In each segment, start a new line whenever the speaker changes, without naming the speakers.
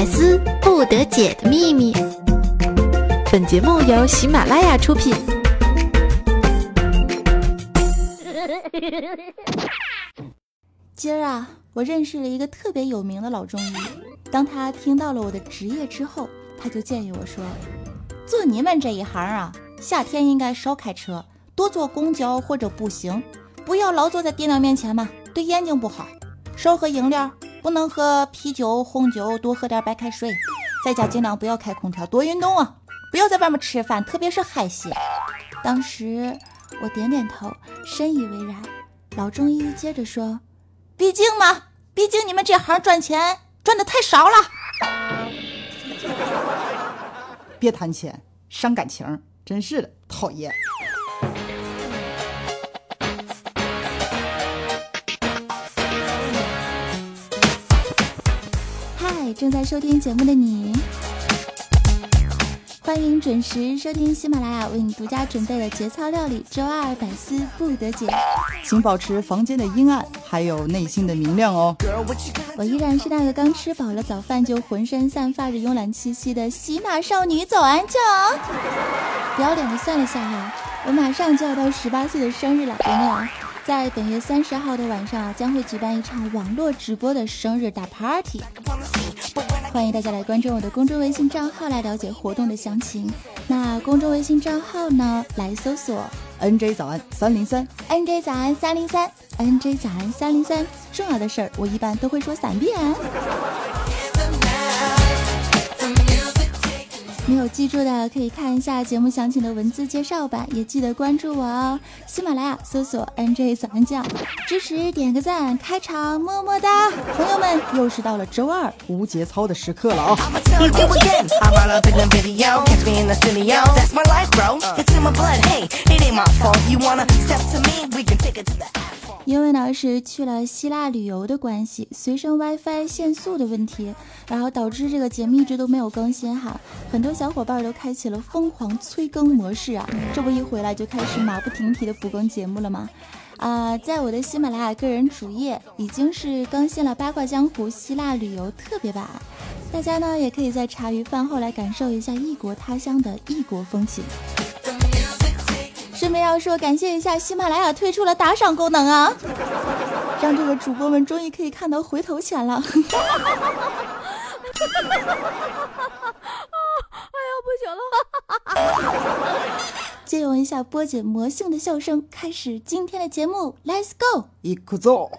百思不得解的秘密。
本节目由喜马拉雅出品。
今儿啊，我认识了一个特别有名的老中医。当他听到了我的职业之后，他就建议我说：“做你们这一行啊，夏天应该少开车，多坐公交或者步行，不要老坐在电脑面前嘛，对眼睛不好。少喝饮料，不能喝啤酒、红酒，多喝点白开水。在家尽量不要开空调，多运动啊！不要在外面吃饭，特别是海鲜。”当时我点点头，深以为然。老中医接着说。毕竟嘛，毕竟你们这行赚钱赚的太少了。
别谈钱，伤感情，真是的，讨厌。
嗨，正在收听节目的你。欢迎准时收听喜马拉雅为你独家准备的节操料理周二百思不得解，
请保持房间的阴暗，还有内心的明亮哦。
我依然是那个刚吃饱了早饭就浑身散发着慵懒气息的喜马少女早安酱。不要脸的算了下哈，我马上就要到十八岁的生日了，有没有？在本月三十号的晚上啊，将会举办一场网络直播的生日大 party。欢迎大家来关注我的公众微信账号来了解活动的详情。那公众微信账号呢？来搜索
NJ 早安三零三
，NJ 早安三零三，NJ 早安三零三。重要的事儿我一般都会说三遍。没有记住的可以看一下节目详情的文字介绍吧，也记得关注我哦。喜马拉雅搜索 NJ 早安酱，支持点个赞，开场么么哒！朋友们，又是到了周二
无节操的时刻了啊！
因为呢是去了希腊旅游的关系，随身 WiFi 限速的问题，然后导致这个节目一直都没有更新哈。很多小伙伴都开启了疯狂催更模式啊，这不一回来就开始马不停蹄的补更节目了吗？啊，在我的喜马拉雅个人主页已经是更新了《八卦江湖希腊旅游特别版》，大家呢也可以在茶余饭后来感受一下异国他乡的异国风情。顺便要说，感谢一下喜马拉雅推出了打赏功能啊，让这个主播们终于可以看到回头钱了。啊 哎呀，不行了！借用一下波姐魔性的笑声，开始今天的节目，Let's go！
一鼓奏。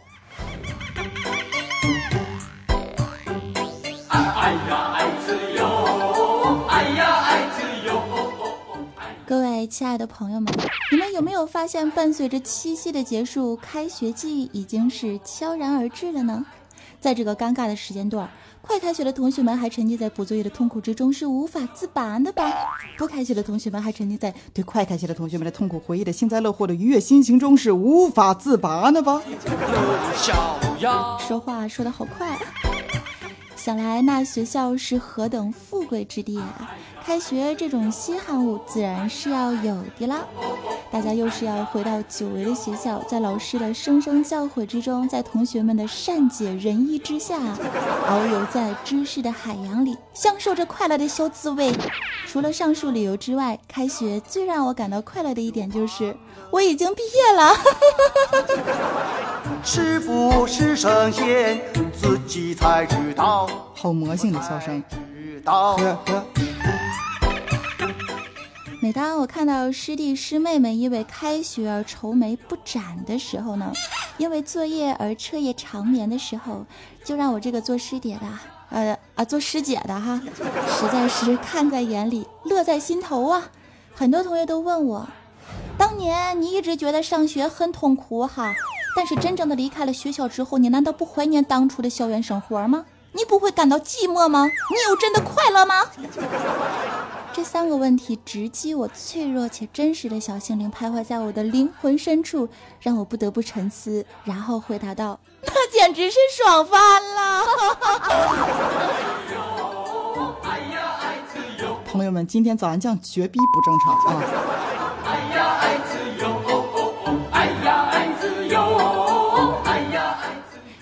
亲爱的朋友们，你们有没有发现，伴随着七夕的结束，开学季已经是悄然而至了呢？在这个尴尬的时间段。快开学的同学们还沉浸在补作业的痛苦之中，是无法自拔的吧？不开学的同学们还沉浸在
对快开学的同学们的痛苦回忆的幸灾乐祸的愉悦心情中，是无法自拔的吧？
说话说的好快，想来那学校是何等富贵之地啊！开学这种稀罕物自然是要有的啦。大家又是要回到久违的学校，在老师的声声教诲之中，在同学们的善解人意之下，遨游在知识的海洋里，享受着快乐的小滋味。除了上述理由之外，开学最让我感到快乐的一点就是我已经毕业了。是不是神仙，自己才知道。
好魔性的笑声。
每当我看到师弟师妹们因为开学而愁眉不展的时候呢，因为作业而彻夜长眠的时候，就让我这个做师姐的，呃啊做师姐的哈，实在是看在眼里，乐在心头啊！很多同学都问我，当年你一直觉得上学很痛苦哈，但是真正的离开了学校之后，你难道不怀念当初的校园生活吗？你不会感到寂寞吗？你有真的快乐吗？这三个问题直击我脆弱且真实的小心灵，徘徊在我的灵魂深处，让我不得不沉思，然后回答道：“ 那简直是爽翻了！”
朋友们，今天早安酱绝逼不正常啊！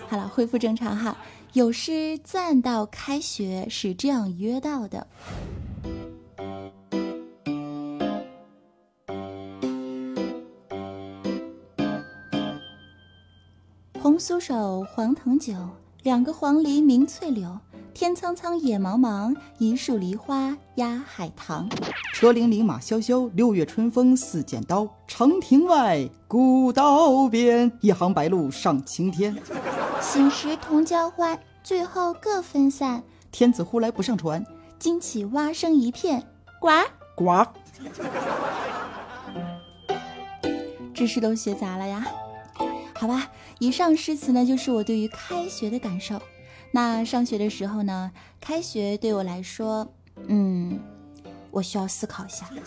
好了恢复正常哈。有诗赞到：“开学是这样约到的。”红酥手，黄藤酒，两个黄鹂鸣翠柳。天苍苍，野茫茫，一树梨花压海棠。
车铃铃，马萧萧，六月春风似剪刀。长亭外，古道边，一行白鹭上青天。
醒时同交欢，醉后各分散。
天子呼来不上船，
惊起蛙声一片，呱
呱。
知识都学杂了呀？好吧，以上诗词呢，就是我对于开学的感受。那上学的时候呢？开学对我来说，嗯，我需要思考一下。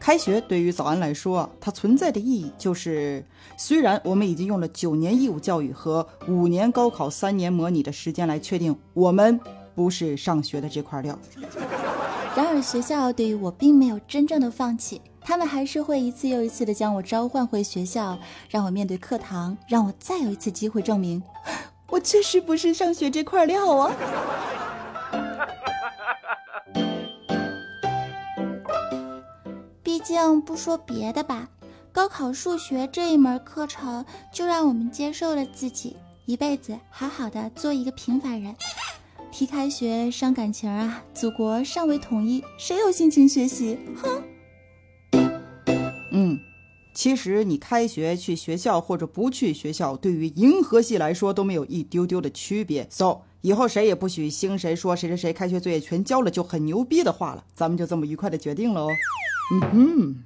开学对于早安来说，它存在的意义就是，虽然我们已经用了九年义务教育和五年高考、三年模拟的时间来确定我们不是上学的这块料，
然而学校对于我并没有真正的放弃。他们还是会一次又一次的将我召唤回学校，让我面对课堂，让我再有一次机会证明，我确实不是上学这块料啊。毕竟不说别的吧，高考数学这一门课程，就让我们接受了自己一辈子好好的做一个平凡人。提开学伤感情啊，祖国尚未统一，谁有心情学习？哼。
嗯，其实你开学去学校或者不去学校，对于银河系来说都没有一丢丢的区别。So，以后谁也不许兴谁说谁谁谁开学作业全交了就很牛逼的话了。咱们就这么愉快的决定了哦。嗯哼。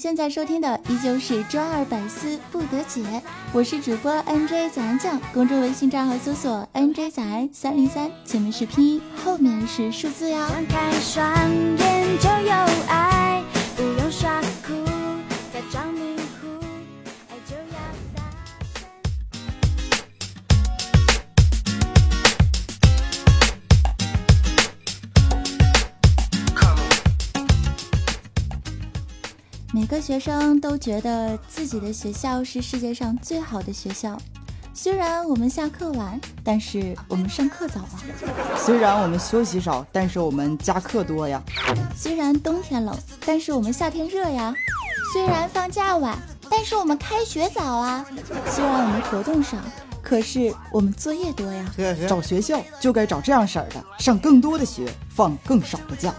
现在收听的依旧是周二百思不得解，我是主播 N J 早安酱，公众微信账号搜索 N J 早安三零三，前面是拼音，后面是数字哟。每个学生都觉得自己的学校是世界上最好的学校。虽然我们下课晚，但是我们上课早啊。
虽然我们休息少，但是我们加课多呀。
虽然冬天冷，但是我们夏天热呀。虽然放假晚，但是我们开学早啊。虽然我们活动少，可是我们作业多呀。
找学校就该找这样式儿的，上更多的学，放更少的假。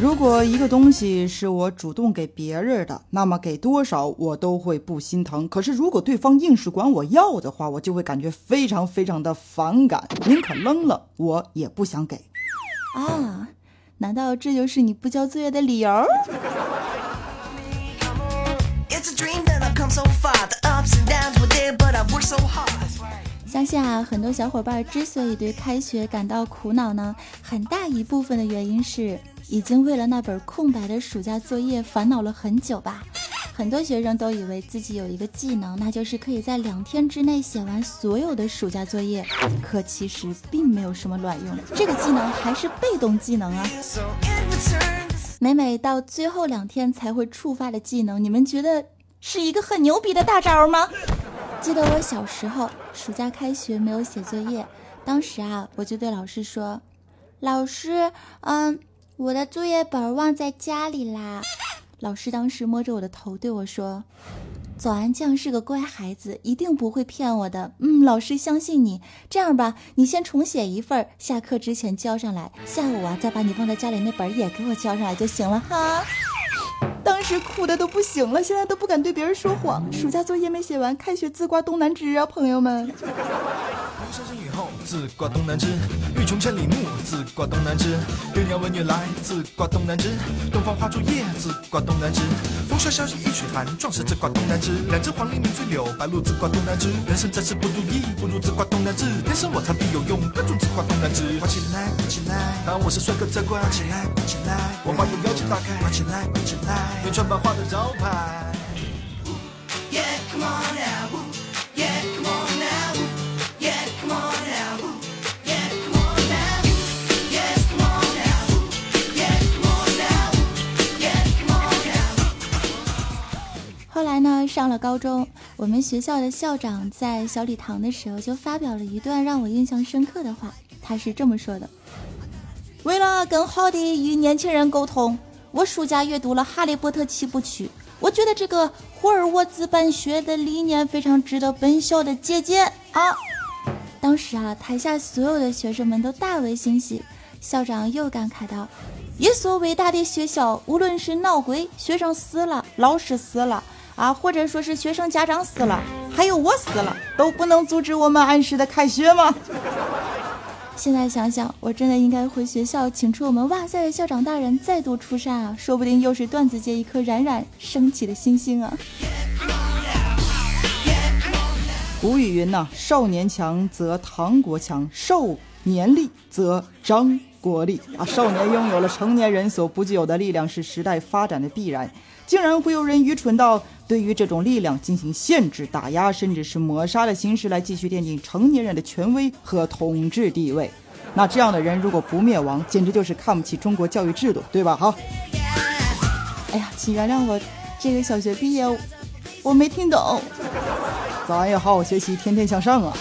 如果一个东西是我主动给别人的，那么给多少我都会不心疼。可是如果对方硬是管我要的话，我就会感觉非常非常的反感，宁可扔了我也不想给。
啊，难道这就是你不交作业的理由？相信啊，很多小伙伴之所以对开学感到苦恼呢，很大一部分的原因是已经为了那本空白的暑假作业烦恼了很久吧。很多学生都以为自己有一个技能，那就是可以在两天之内写完所有的暑假作业，可其实并没有什么卵用。这个技能还是被动技能啊。每每到最后两天才会触发的技能，你们觉得是一个很牛逼的大招吗？记得我小时候，暑假开学没有写作业，当时啊，我就对老师说：“老师，嗯，我的作业本忘在家里啦。”老师当时摸着我的头对我说：“早安酱是个乖孩子，一定不会骗我的。”嗯，老师相信你。这样吧，你先重写一份，下课之前交上来，下午啊再把你忘在家里那本也给我交上来就行了哈。当时哭的都不行了，现在都不敢对别人说谎。暑假作业没写完，开学自挂东南枝啊，朋友们。
上山雨后，自挂东南枝；欲穷千里目，自挂东南枝。月娘闻月来，自挂东南枝。东方花烛夜，自挂东南枝。风萧萧兮易水寒，壮士自挂东南枝。两只黄鹂鸣翠柳，白鹭自挂东南枝。人生在世不如意，不如自挂东南枝。天生我材必有用，各种自挂东南枝。挂起来，挂起来，当我是帅哥则挂起来，挂起来。我把你腰间打开，挂起来，挂起来。面穿白花的招牌。
后来呢上了高中我们学校的校长在小礼堂的时候就发表了一段让我印象深刻的话他是这么说的。为了更好的与年轻人沟通我暑假阅读了《哈利波特》七部曲。我觉得这个霍尔沃兹办学的理念非常值得本校的借鉴啊！”当时啊，台下所有的学生们都大为欣喜。校长又感慨道：“一所伟大的学校，无论是闹鬼、学生死了、老师死了啊，或者说是学生家长死了，还有我死了，都不能阻止我们按时的开学吗？”现在想想，我真的应该回学校请出我们哇塞的校长大人再度出山啊！说不定又是段子界一颗冉冉升起的星星啊！
古语云呐、少年强则唐国强，少年力则张国力啊！少年拥有了成年人所不具有的力量，是时代发展的必然。竟然会有人愚蠢到对于这种力量进行限制、打压，甚至是抹杀的形式来继续奠定成年人的权威和统治地位。那这样的人如果不灭亡，简直就是看不起中国教育制度，对吧？哈。
哎呀，请原谅我，这个小学毕业，我没听懂。
咱也好好学习，天天向上啊！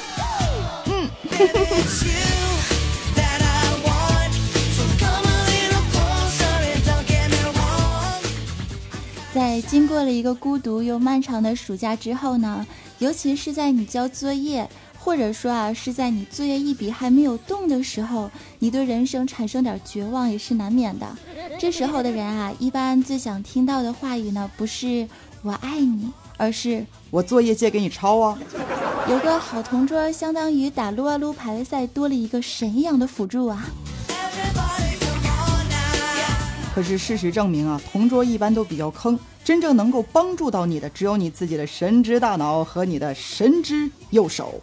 嗯
在经过了一个孤独又漫长的暑假之后呢，尤其是在你交作业，或者说啊是在你作业一笔还没有动的时候，你对人生产生点绝望也是难免的。这时候的人啊，一般最想听到的话语呢，不是“我爱你”，而是
我作业借给你抄啊！
有个好同桌，相当于打撸啊撸排位赛多了一个神一样的辅助啊。
可是事实证明啊，同桌一般都比较坑，真正能够帮助到你的，只有你自己的神之大脑和你的神之右手。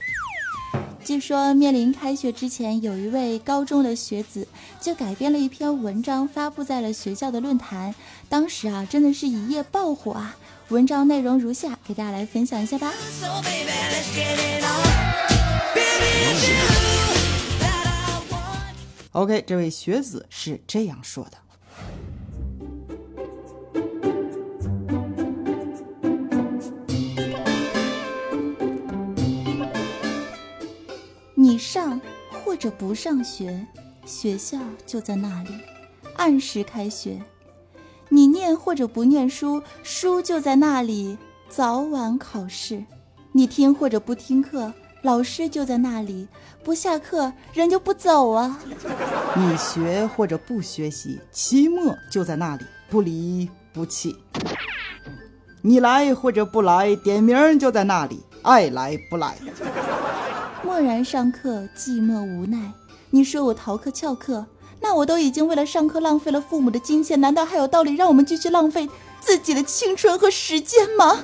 据说面临开学之前，有一位高中的学子就改编了一篇文章，发布在了学校的论坛。当时啊，真的是一夜爆火啊！文章内容如下，给大家来分享一下吧。
OK，这位学子是这样说的。
上或者不上学，学校就在那里，按时开学；你念或者不念书，书就在那里，早晚考试；你听或者不听课，老师就在那里，不下课人就不走啊。
你学或者不学习，期末就在那里，不离不弃。你来或者不来，点名就在那里，爱来不来。
默然上课，寂寞无奈。你说我逃课翘课，那我都已经为了上课浪费了父母的金钱，难道还有道理让我们继续浪费自己的青春和时间吗？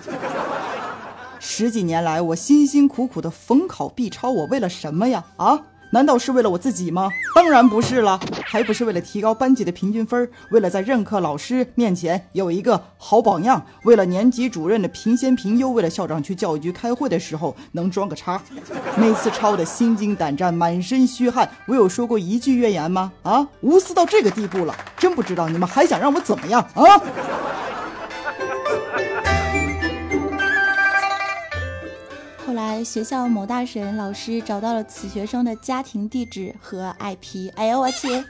十几年来，我辛辛苦苦的逢考必抄，我为了什么呀？啊？难道是为了我自己吗？当然不是了，还不是为了提高班级的平均分，为了在任课老师面前有一个好榜样，为了年级主任的评先评优，为了校长去教育局开会的时候能装个叉。每次抄的心惊胆战，满身虚汗，我有说过一句怨言吗？啊，无私到这个地步了，真不知道你们还想让我怎么样啊？
来学校某大神老师找到了此学生的家庭地址和 IP，哎呦我去！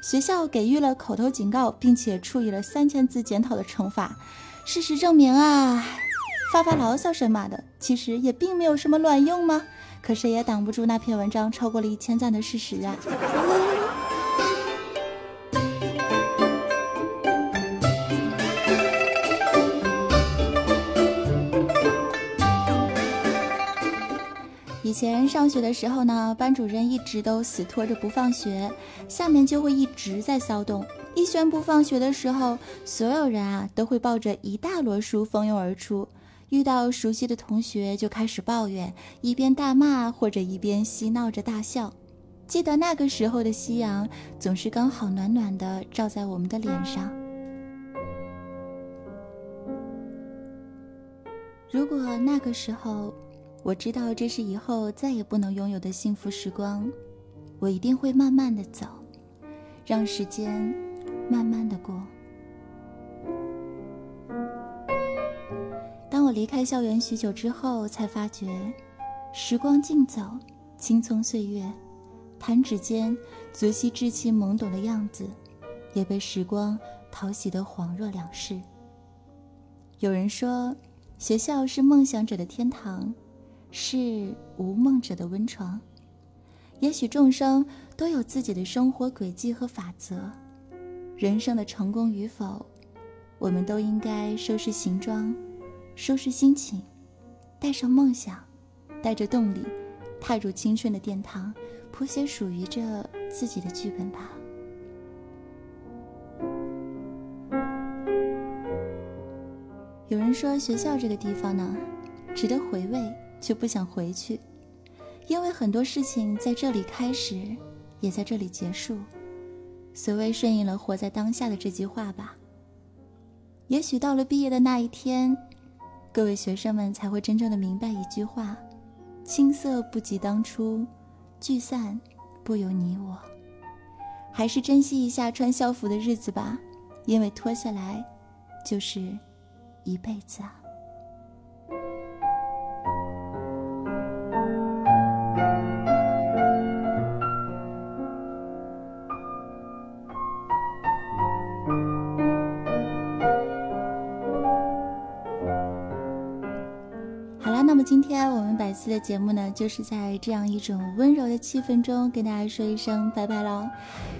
学校给予了口头警告，并且处以了三千字检讨的惩罚。事实证明啊，发发牢骚神马的，其实也并没有什么卵用吗？可谁也挡不住那篇文章超过了一千赞的事实啊！以前上学的时候呢，班主任一直都死拖着不放学，下面就会一直在骚动。一宣布放学的时候，所有人啊都会抱着一大摞书蜂拥而出。遇到熟悉的同学就开始抱怨，一边大骂或者一边嬉闹着大笑。记得那个时候的夕阳总是刚好暖暖的照在我们的脸上。如果那个时候。我知道这是以后再也不能拥有的幸福时光，我一定会慢慢的走，让时间慢慢的过。当我离开校园许久之后，才发觉，时光静走，青葱岁月，弹指间，泽西稚气懵懂的样子，也被时光淘洗得恍若两世。有人说，学校是梦想者的天堂。是无梦者的温床。也许众生都有自己的生活轨迹和法则，人生的成功与否，我们都应该收拾行装，收拾心情，带上梦想，带着动力，踏入青春的殿堂，谱写属于着自己的剧本吧。有人说，学校这个地方呢，值得回味。却不想回去，因为很多事情在这里开始，也在这里结束。所谓顺应了活在当下的这句话吧。也许到了毕业的那一天，各位学生们才会真正的明白一句话：青涩不及当初，聚散不由你我。还是珍惜一下穿校服的日子吧，因为脱下来，就是一辈子啊。我们百思的节目呢，就是在这样一种温柔的气氛中跟大家说一声拜拜喽。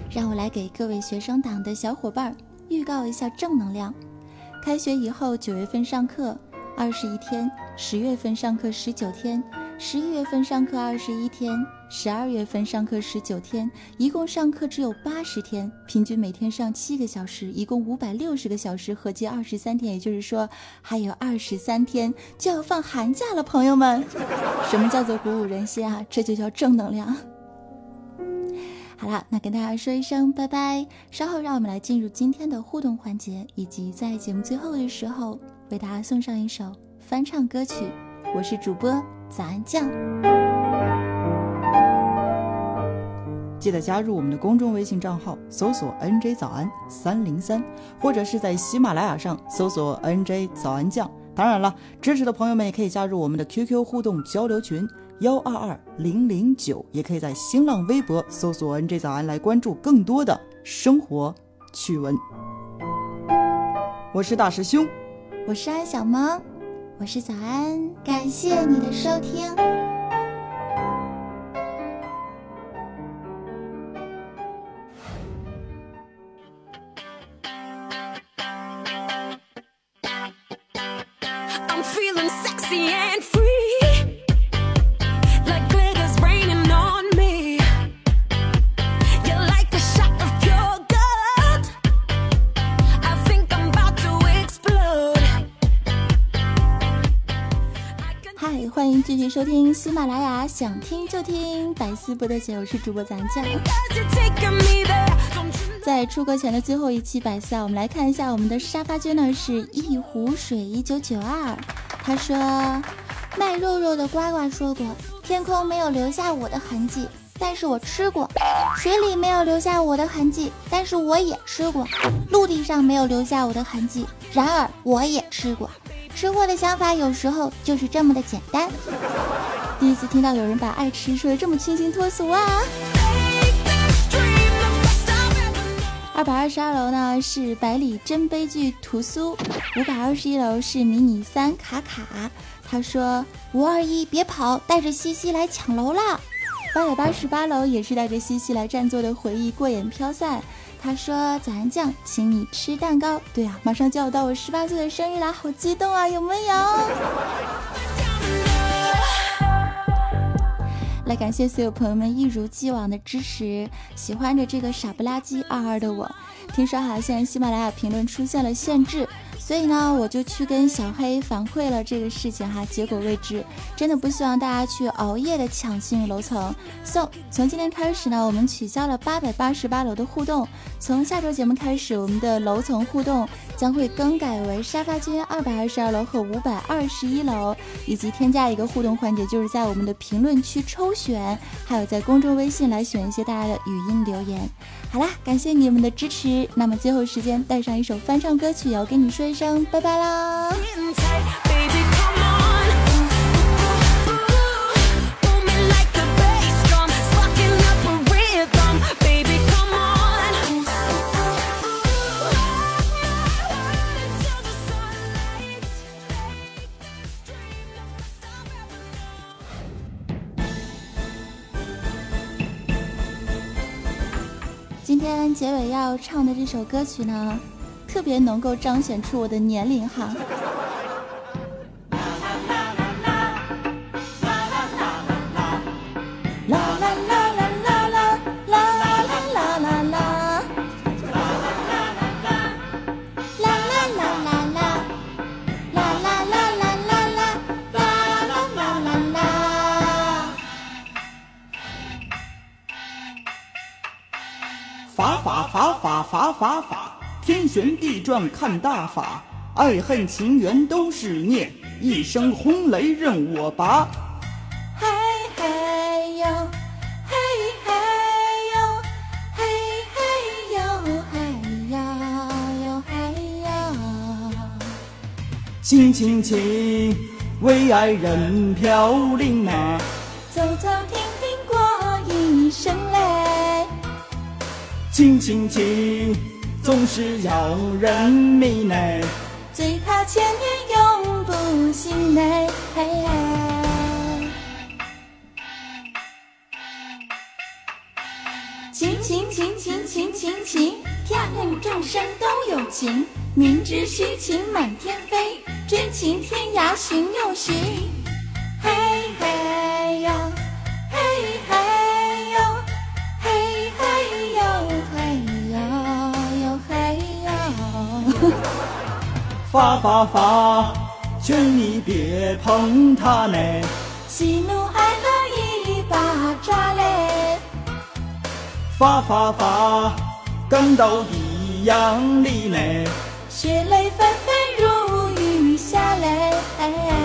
让我来给各位学生党的小伙伴预告一下正能量。开学以后，九月份上课二十一天，十月份上课十九天。十一月份上课二十一天，十二月份上课十九天，一共上课只有八十天，平均每天上七个小时，一共五百六十个小时，合计二十三天。也就是说，还有二十三天就要放寒假了，朋友们。什么叫做鼓舞人心啊？这就叫正能量。好了，那跟大家说一声拜拜。稍后让我们来进入今天的互动环节，以及在节目最后的时候为大家送上一首翻唱歌曲。我是主播。早安酱，
记得加入我们的公众微信账号，搜索 “nj 早安三零三”，或者是在喜马拉雅上搜索 “nj 早安酱”。当然了，支持的朋友们也可以加入我们的 QQ 互动交流群幺二二零零九，也可以在新浪微博搜索 “nj 早安”来关注更多的生活趣闻。我是大师兄，
我是安小萌。我是早安，感谢你的收听。马拉雅，想听就听，百思不得解。我是主播咱酱。在出国前的最后一期百思啊，我们来看一下我们的沙发君呢，是一壶水一九九二。他说，卖肉肉的呱呱说过，天空没有留下我的痕迹，但是我吃过；水里没有留下我的痕迹，但是我也吃过；陆地上没有留下我的痕迹，然而我也吃过。吃货的想法有时候就是这么的简单。第一次听到有人把爱吃说的这么清新脱俗啊！二百二十二楼呢是百里真悲剧屠苏，五百二十一楼是迷你三卡卡。他说五二一别跑，带着西西来抢楼啦！八百八十八楼也是带着西西来占座的回忆过眼飘散。他说：“早安酱，请你吃蛋糕。对啊，马上就要到我十八岁的生日啦，好激动啊！有没有？来感谢所有朋友们一如既往的支持。喜欢着这个傻不拉几二二的我，听说哈现在喜马拉雅评论出现了限制。所以呢，我就去跟小黑反馈了这个事情哈，结果未知，真的不希望大家去熬夜的抢幸运楼层。So，从今天开始呢，我们取消了八百八十八楼的互动。从下周节目开始，我们的楼层互动将会更改为沙发间二百二十二楼和五百二十一楼，以及添加一个互动环节，就是在我们的评论区抽选，还有在公众微信来选一些大家的语音留言。好啦，感谢你们的支持。那么最后时间带上一首翻唱歌曲，要跟你说一声拜拜啦。结尾要唱的这首歌曲呢，特别能够彰显出我的年龄哈。
天旋地转看大法，爱恨情缘都是孽，一声轰雷任我拔。
嘿嘿哟，嘿嘿哟，嘿嘿哟，嘿呀哟嘿呀。
亲亲亲，为爱人飘零啊！
走走停停过一声泪。
亲亲亲，总是让人迷内。
最怕千年永不心累。情情情情情情情，天地众生都有情。明知虚情满天飞，真情天涯寻又寻。
法法法，劝你别碰它嘞。
喜怒哀乐一把抓嘞。
发发发，跟到地洋里嘞。
血泪纷纷如雨下嘞。好